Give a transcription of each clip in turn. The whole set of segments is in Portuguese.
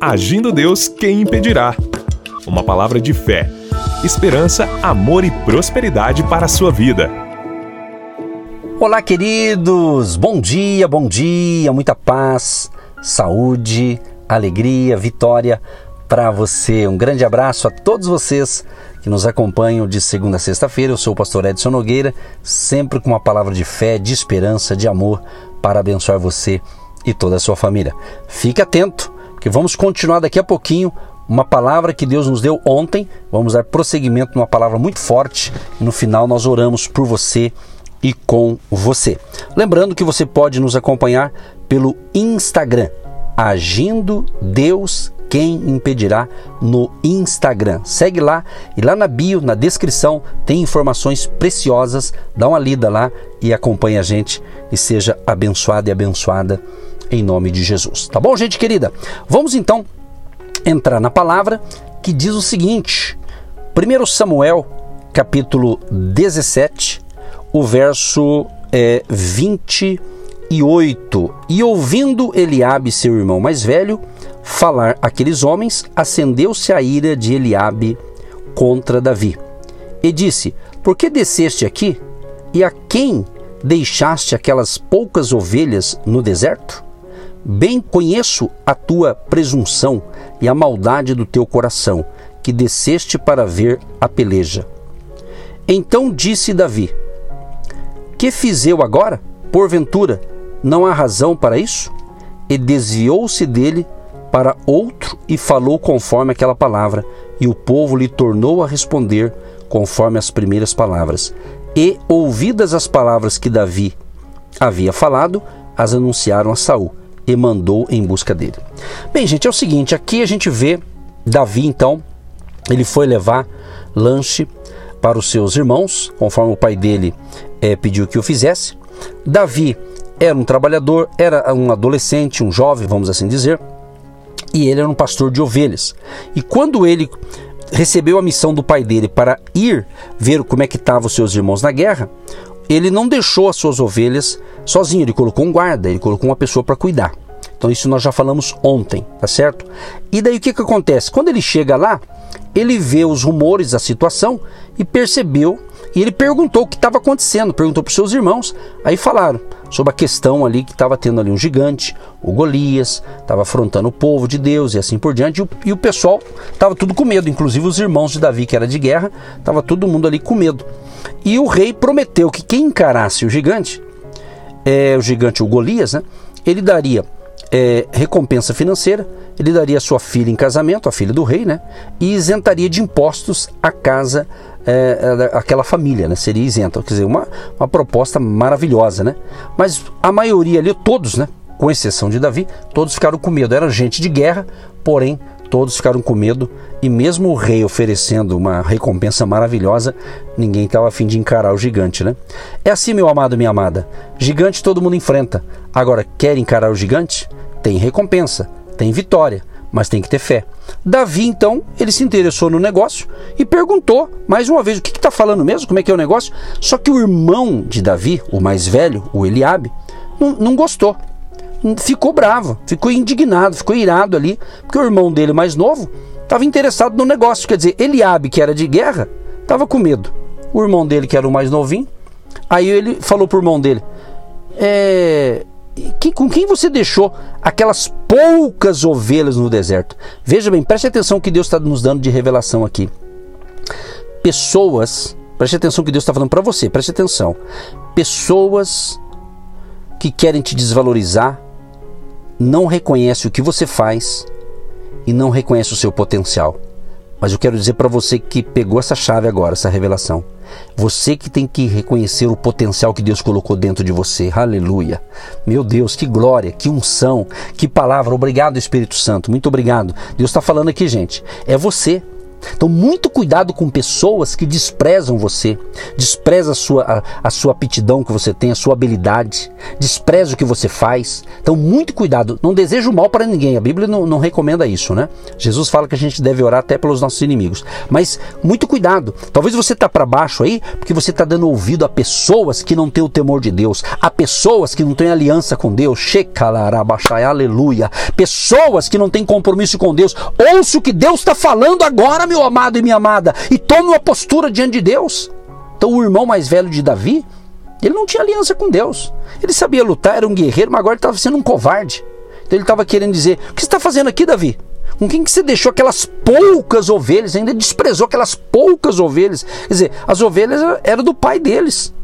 Agindo Deus, quem impedirá? Uma palavra de fé, esperança, amor e prosperidade para a sua vida. Olá, queridos! Bom dia, bom dia, muita paz, saúde, alegria, vitória para você. Um grande abraço a todos vocês que nos acompanham de segunda a sexta-feira. Eu sou o pastor Edson Nogueira, sempre com uma palavra de fé, de esperança, de amor para abençoar você e toda a sua família. Fique atento, vamos continuar daqui a pouquinho uma palavra que Deus nos deu ontem. Vamos dar prosseguimento numa palavra muito forte. E no final nós oramos por você e com você. Lembrando que você pode nos acompanhar pelo Instagram, Agindo Deus quem impedirá no Instagram. Segue lá e lá na bio, na descrição, tem informações preciosas. Dá uma lida lá e acompanhe a gente e seja abençoado e abençoada em nome de Jesus. Tá bom, gente querida? Vamos então entrar na palavra que diz o seguinte: 1 Samuel, capítulo 17, o verso é, 28. E ouvindo Eliabe, seu irmão mais velho, falar aqueles homens, acendeu-se a ira de Eliabe contra Davi. E disse: Por que desceste aqui? E a quem deixaste aquelas poucas ovelhas no deserto? Bem conheço a tua presunção e a maldade do teu coração, que desceste para ver a peleja. Então disse Davi: Que fiz eu agora? Porventura, não há razão para isso? E desviou-se dele para outro e falou conforme aquela palavra, e o povo lhe tornou a responder conforme as primeiras palavras. E, ouvidas as palavras que Davi havia falado, as anunciaram a Saul e mandou em busca dele. Bem, gente, é o seguinte, aqui a gente vê Davi então, ele foi levar lanche para os seus irmãos, conforme o pai dele é, pediu que o fizesse. Davi era um trabalhador, era um adolescente, um jovem, vamos assim dizer, e ele era um pastor de ovelhas. E quando ele recebeu a missão do pai dele para ir ver como é que estavam os seus irmãos na guerra, ele não deixou as suas ovelhas sozinho, ele colocou um guarda, ele colocou uma pessoa para cuidar. Então isso nós já falamos ontem, tá certo? E daí o que, que acontece? Quando ele chega lá, ele vê os rumores da situação e percebeu, e ele perguntou o que estava acontecendo, perguntou para os seus irmãos, aí falaram sobre a questão ali que estava tendo ali um gigante, o Golias, estava afrontando o povo de Deus e assim por diante, e o, e o pessoal estava tudo com medo, inclusive os irmãos de Davi, que era de guerra, estava todo mundo ali com medo. E o rei prometeu que quem encarasse o gigante, é, o gigante, o Golias, né, ele daria é, recompensa financeira, ele daria sua filha em casamento, a filha do rei, né? E isentaria de impostos a casa, é, é, aquela família, né? Seria isenta. Quer dizer, uma, uma proposta maravilhosa, né? Mas a maioria ali, todos, né? Com exceção de Davi, todos ficaram com medo. Era gente de guerra, porém todos ficaram com medo e mesmo o rei oferecendo uma recompensa maravilhosa, ninguém estava afim de encarar o gigante, né? É assim, meu amado, minha amada. Gigante todo mundo enfrenta. Agora, quer encarar o gigante? tem recompensa, tem vitória, mas tem que ter fé. Davi, então, ele se interessou no negócio e perguntou mais uma vez: o que está falando mesmo? Como é que é o negócio? Só que o irmão de Davi, o mais velho, o Eliabe, não, não gostou. Ficou bravo, ficou indignado, ficou irado ali, porque o irmão dele mais novo estava interessado no negócio. Quer dizer, Eliabe, que era de guerra, estava com medo. O irmão dele, que era o mais novinho, aí ele falou para o irmão dele: é, que, com quem você deixou aquelas poucas ovelhas no deserto? Veja bem, preste atenção que Deus está nos dando de revelação aqui. Pessoas, preste atenção que Deus está falando para você, preste atenção. Pessoas que querem te desvalorizar não reconhecem o que você faz e não reconhecem o seu potencial. Mas eu quero dizer para você que pegou essa chave agora, essa revelação. Você que tem que reconhecer o potencial que Deus colocou dentro de você. Aleluia. Meu Deus, que glória, que unção, que palavra. Obrigado, Espírito Santo. Muito obrigado. Deus está falando aqui, gente. É você. Então, muito cuidado com pessoas que desprezam você, despreza a sua, a, a, sua aptidão que você tem, a sua habilidade, despreza o que você faz. Então, muito cuidado. Não desejo mal para ninguém. A Bíblia não, não recomenda isso, né? Jesus fala que a gente deve orar até pelos nossos inimigos. Mas muito cuidado. Talvez você está para baixo aí porque você está dando ouvido a pessoas que não têm o temor de Deus, a pessoas que não têm aliança com Deus. Aleluia. Pessoas que não têm compromisso com Deus. Ouça o que Deus está falando agora, meu amado e minha amada, e tome uma postura diante de Deus. Então, o irmão mais velho de Davi, ele não tinha aliança com Deus. Ele sabia lutar, era um guerreiro, mas agora estava sendo um covarde. Então, ele estava querendo dizer: O que você está fazendo aqui, Davi? Com quem que você deixou aquelas poucas ovelhas? Ainda desprezou aquelas poucas ovelhas. Quer dizer, as ovelhas eram do pai deles.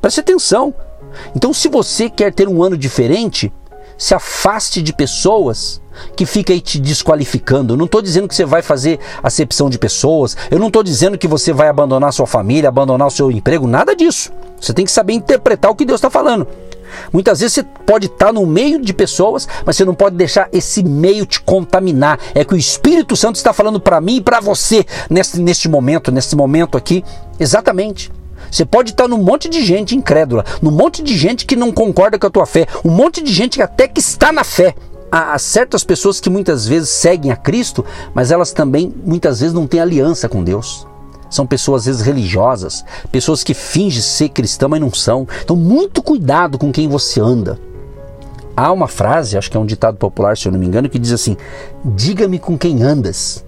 Preste atenção. Então, se você quer ter um ano diferente, se afaste de pessoas que fica aí te desqualificando. Eu não estou dizendo que você vai fazer acepção de pessoas, eu não estou dizendo que você vai abandonar sua família, abandonar o seu emprego, nada disso. Você tem que saber interpretar o que Deus está falando. Muitas vezes você pode estar tá no meio de pessoas, mas você não pode deixar esse meio te contaminar. É que o Espírito Santo está falando para mim e para você neste, neste momento, nesse momento aqui. Exatamente. Você pode estar num monte de gente incrédula, num monte de gente que não concorda com a tua fé, um monte de gente até que está na fé, há certas pessoas que muitas vezes seguem a Cristo, mas elas também muitas vezes não têm aliança com Deus. São pessoas às vezes religiosas, pessoas que fingem ser cristã, mas não são. Então, muito cuidado com quem você anda. Há uma frase, acho que é um ditado popular, se eu não me engano, que diz assim: Diga-me com quem andas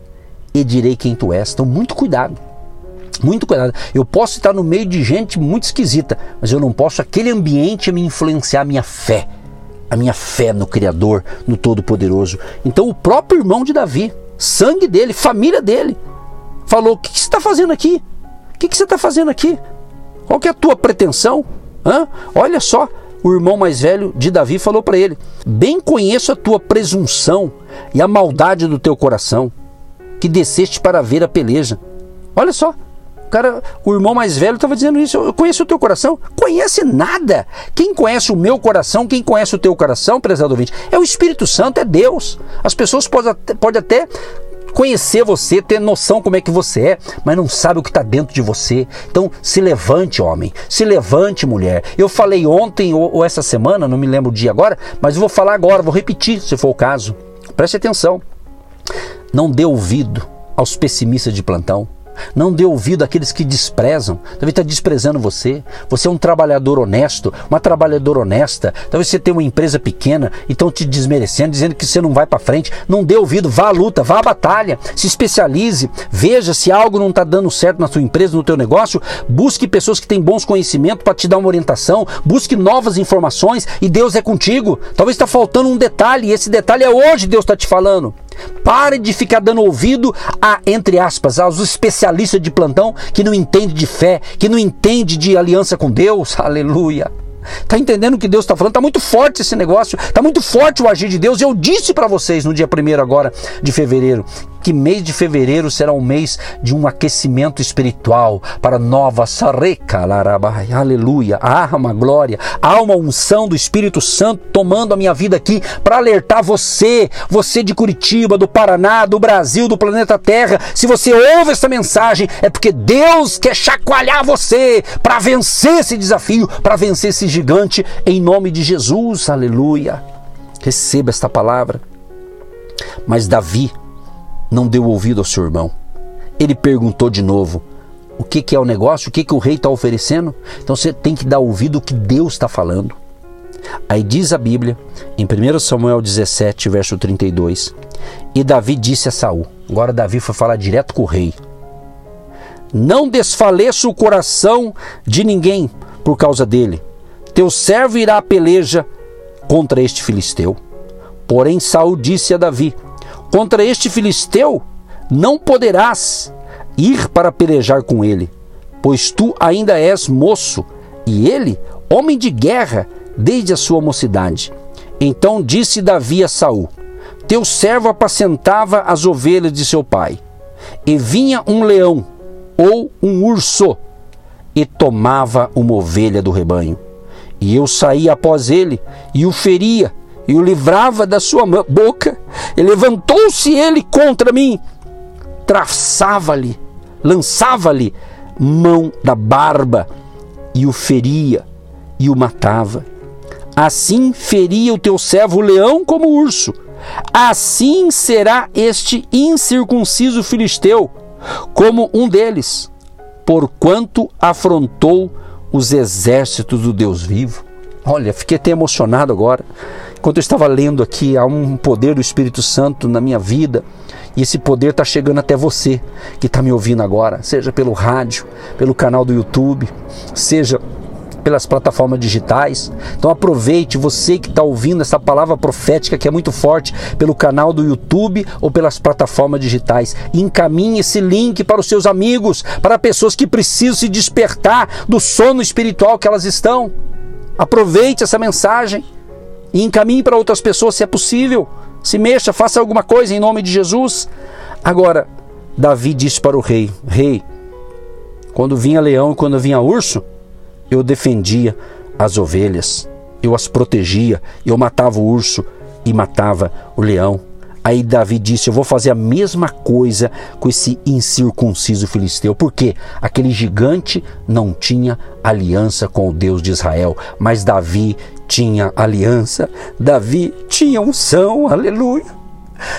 e direi quem tu és. Então, muito cuidado. Muito cuidado. Eu posso estar no meio de gente muito esquisita, mas eu não posso aquele ambiente me influenciar a minha fé a minha fé no Criador, no Todo-Poderoso. Então o próprio irmão de Davi, sangue dele, família dele, falou: O que, você está fazendo aqui? O que, que você está fazendo aqui? Qual que é a tua pretensão? Hã? Olha só, o irmão mais velho de Davi falou para ele: Bem conheço a tua presunção e a maldade do teu coração, que desceste para ver a peleja. Olha só, cara, o irmão mais velho estava dizendo isso. Eu conheço o teu coração? Conhece nada. Quem conhece o meu coração, quem conhece o teu coração, prezado ouvinte, é o Espírito Santo, é Deus. As pessoas podem até, até conhecer você, ter noção como é que você é, mas não sabe o que está dentro de você. Então se levante, homem, se levante, mulher. Eu falei ontem ou, ou, essa semana, não me lembro o dia agora, mas vou falar agora, vou repetir se for o caso. Preste atenção. Não dê ouvido aos pessimistas de plantão. Não dê ouvido àqueles que desprezam. Talvez está desprezando você. Você é um trabalhador honesto, uma trabalhadora honesta. Talvez você tenha uma empresa pequena e estão te desmerecendo, dizendo que você não vai para frente. Não dê ouvido, vá à luta, vá à batalha, se especialize, veja se algo não está dando certo na sua empresa, no teu negócio. Busque pessoas que têm bons conhecimentos para te dar uma orientação. Busque novas informações e Deus é contigo. Talvez está faltando um detalhe e esse detalhe é hoje Deus está te falando. Pare de ficar dando ouvido a, entre aspas, aos especialistas de plantão que não entende de fé, que não entende de aliança com Deus. Aleluia. Tá entendendo o que Deus está falando? Tá muito forte esse negócio, tá muito forte o agir de Deus. Eu disse para vocês no dia 1 agora de fevereiro que mês de fevereiro será um mês de um aquecimento espiritual para nova sareca, larabai, aleluia, uma glória, há uma unção do Espírito Santo tomando a minha vida aqui para alertar você, você de Curitiba, do Paraná, do Brasil, do planeta Terra. Se você ouve essa mensagem, é porque Deus quer chacoalhar você para vencer esse desafio, para vencer esse gigante, em nome de Jesus, aleluia. Receba esta palavra. Mas Davi, não deu ouvido ao seu irmão. Ele perguntou de novo: o que, que é o negócio? O que, que o rei está oferecendo? Então você tem que dar ouvido ao que Deus está falando. Aí diz a Bíblia, em 1 Samuel 17, verso 32, e Davi disse a Saul, agora Davi foi falar direto com o rei, não desfaleça o coração de ninguém por causa dele, teu servo irá à peleja contra este filisteu. Porém Saul disse a Davi, Contra este filisteu não poderás ir para pelejar com ele, pois tu ainda és moço, e ele, homem de guerra, desde a sua mocidade. Então disse Davi a Saul: Teu servo apacentava as ovelhas de seu pai, e vinha um leão ou um urso e tomava uma ovelha do rebanho. E eu saía após ele e o feria e o livrava da sua boca, e levantou-se ele contra mim. traçava-lhe, lançava-lhe mão da barba e o feria e o matava. Assim feria o teu servo o leão como o urso. Assim será este incircunciso filisteu, como um deles, porquanto afrontou os exércitos do Deus vivo. Olha, fiquei até emocionado agora. Enquanto eu estava lendo aqui, há um poder do Espírito Santo na minha vida. E esse poder está chegando até você que está me ouvindo agora, seja pelo rádio, pelo canal do YouTube, seja pelas plataformas digitais. Então aproveite você que está ouvindo essa palavra profética que é muito forte pelo canal do YouTube ou pelas plataformas digitais. Encaminhe esse link para os seus amigos, para pessoas que precisam se despertar do sono espiritual que elas estão. Aproveite essa mensagem e encaminhe para outras pessoas se é possível. Se mexa, faça alguma coisa em nome de Jesus. Agora, Davi disse para o rei: Rei, quando vinha leão e quando vinha urso, eu defendia as ovelhas, eu as protegia, eu matava o urso e matava o leão. Aí Davi disse: Eu vou fazer a mesma coisa com esse incircunciso filisteu, porque aquele gigante não tinha aliança com o Deus de Israel, mas Davi tinha aliança, Davi tinha unção, aleluia.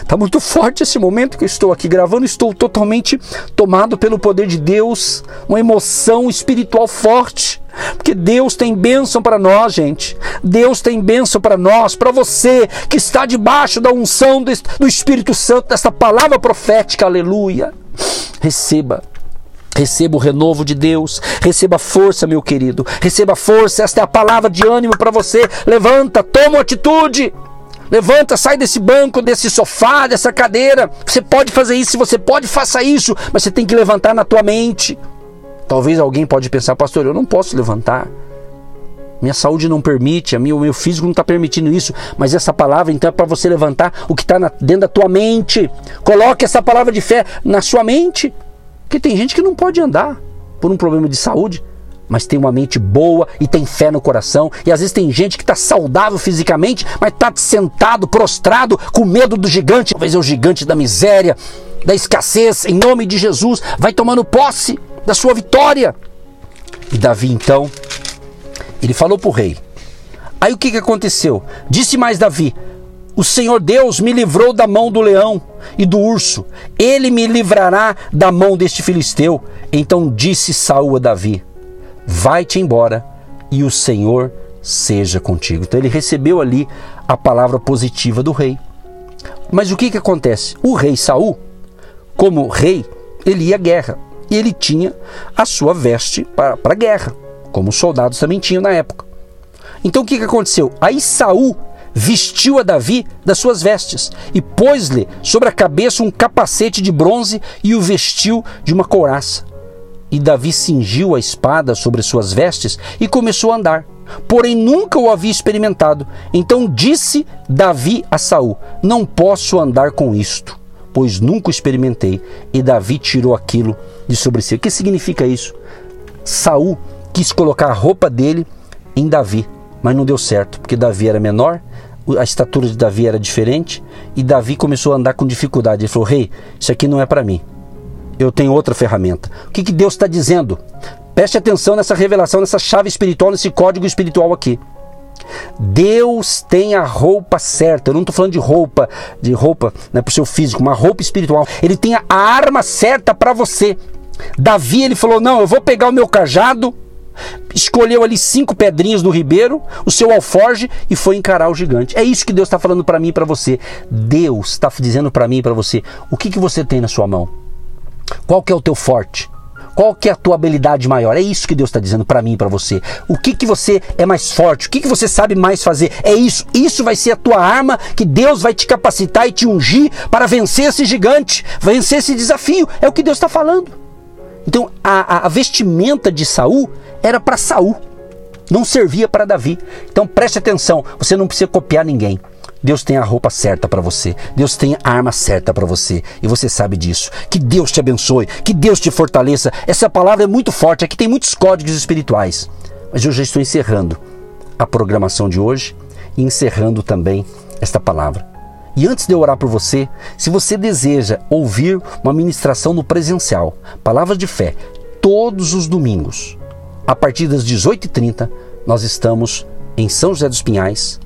Está muito forte esse momento que eu estou aqui gravando, estou totalmente tomado pelo poder de Deus, uma emoção espiritual forte. Porque Deus tem bênção para nós, gente. Deus tem bênção para nós, para você que está debaixo da unção do Espírito Santo, dessa palavra profética, aleluia. Receba. Receba o renovo de Deus, receba força, meu querido, receba força. Esta é a palavra de ânimo para você. Levanta, toma atitude. Levanta, sai desse banco, desse sofá, dessa cadeira. Você pode fazer isso, você pode faça isso, mas você tem que levantar na tua mente. Talvez alguém pode pensar, pastor, eu não posso levantar. Minha saúde não permite, a minha, o meu físico não está permitindo isso. Mas essa palavra então é para você levantar o que está dentro da tua mente. Coloque essa palavra de fé na sua mente. Porque tem gente que não pode andar por um problema de saúde mas tem uma mente boa e tem fé no coração. E às vezes tem gente que está saudável fisicamente, mas está sentado, prostrado, com medo do gigante. Talvez é o gigante da miséria, da escassez. Em nome de Jesus, vai tomando posse da sua vitória. E Davi então, ele falou para o rei. Aí o que, que aconteceu? Disse mais Davi: O Senhor Deus me livrou da mão do leão e do urso. Ele me livrará da mão deste filisteu. Então disse Saul a Davi: vai-te embora e o Senhor seja contigo. Então ele recebeu ali a palavra positiva do rei. Mas o que, que acontece? O rei Saul, como rei, ele ia à guerra e ele tinha a sua veste para a guerra, como os soldados também tinham na época. Então o que, que aconteceu? Aí Saul vestiu a Davi das suas vestes e pôs-lhe sobre a cabeça um capacete de bronze e o vestiu de uma couraça. E Davi cingiu a espada sobre suas vestes e começou a andar. Porém nunca o havia experimentado. Então disse Davi a Saul: Não posso andar com isto, pois nunca experimentei. E Davi tirou aquilo de sobre si. O que significa isso? Saul quis colocar a roupa dele em Davi, mas não deu certo, porque Davi era menor, a estatura de Davi era diferente, e Davi começou a andar com dificuldade. Ele falou: Rei, hey, isso aqui não é para mim eu tenho outra ferramenta. O que, que Deus está dizendo? Preste atenção nessa revelação, nessa chave espiritual, nesse código espiritual aqui. Deus tem a roupa certa. Eu não estou falando de roupa, de roupa né, para o seu físico, uma roupa espiritual. Ele tem a arma certa para você. Davi ele falou: Não, eu vou pegar o meu cajado, escolheu ali cinco pedrinhas no ribeiro, o seu alforge e foi encarar o gigante. É isso que Deus está falando para mim e para você. Deus está dizendo para mim e para você: o que, que você tem na sua mão? Qual que é o teu forte? Qual que é a tua habilidade maior? É isso que Deus está dizendo para mim e para você. O que que você é mais forte? O que que você sabe mais fazer? É isso. Isso vai ser a tua arma que Deus vai te capacitar e te ungir para vencer esse gigante, vencer esse desafio. É o que Deus está falando. Então a, a, vestimenta de Saul era para Saul, não servia para Davi. Então preste atenção. Você não precisa copiar ninguém. Deus tem a roupa certa para você. Deus tem a arma certa para você. E você sabe disso. Que Deus te abençoe. Que Deus te fortaleça. Essa palavra é muito forte. Aqui tem muitos códigos espirituais. Mas eu já estou encerrando a programação de hoje e encerrando também esta palavra. E antes de eu orar por você, se você deseja ouvir uma ministração no presencial, Palavras de Fé, todos os domingos, a partir das 18h30, nós estamos em São José dos Pinhais,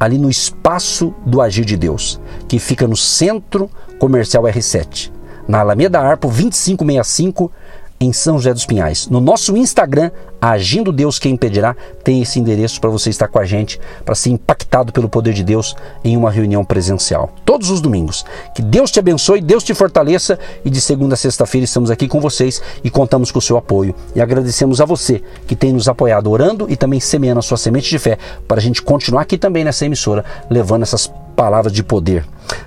ali no espaço do Agir de Deus, que fica no Centro Comercial R7, na Alameda Arpo 2565, em São José dos Pinhais. No nosso Instagram, Agindo Deus Quem Impedirá, tem esse endereço para você estar com a gente, para ser impactado pelo poder de Deus em uma reunião presencial. Todos os domingos. Que Deus te abençoe, Deus te fortaleça e de segunda a sexta-feira estamos aqui com vocês e contamos com o seu apoio. E agradecemos a você que tem nos apoiado orando e também semeando a sua semente de fé para a gente continuar aqui também nessa emissora, levando essas palavras de poder.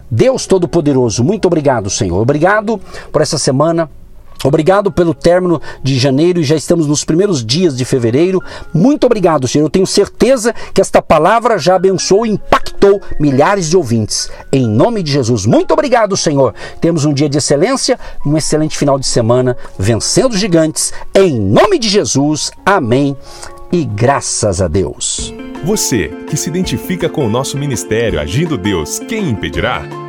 Deus Todo-Poderoso, muito obrigado, Senhor. Obrigado por essa semana. Obrigado pelo término de janeiro e já estamos nos primeiros dias de fevereiro. Muito obrigado, Senhor. Eu tenho certeza que esta palavra já abençoou e impactou milhares de ouvintes. Em nome de Jesus, muito obrigado, Senhor. Temos um dia de excelência, um excelente final de semana, vencendo gigantes. Em nome de Jesus, amém. E graças a Deus. Você que se identifica com o nosso ministério Agindo Deus, quem impedirá?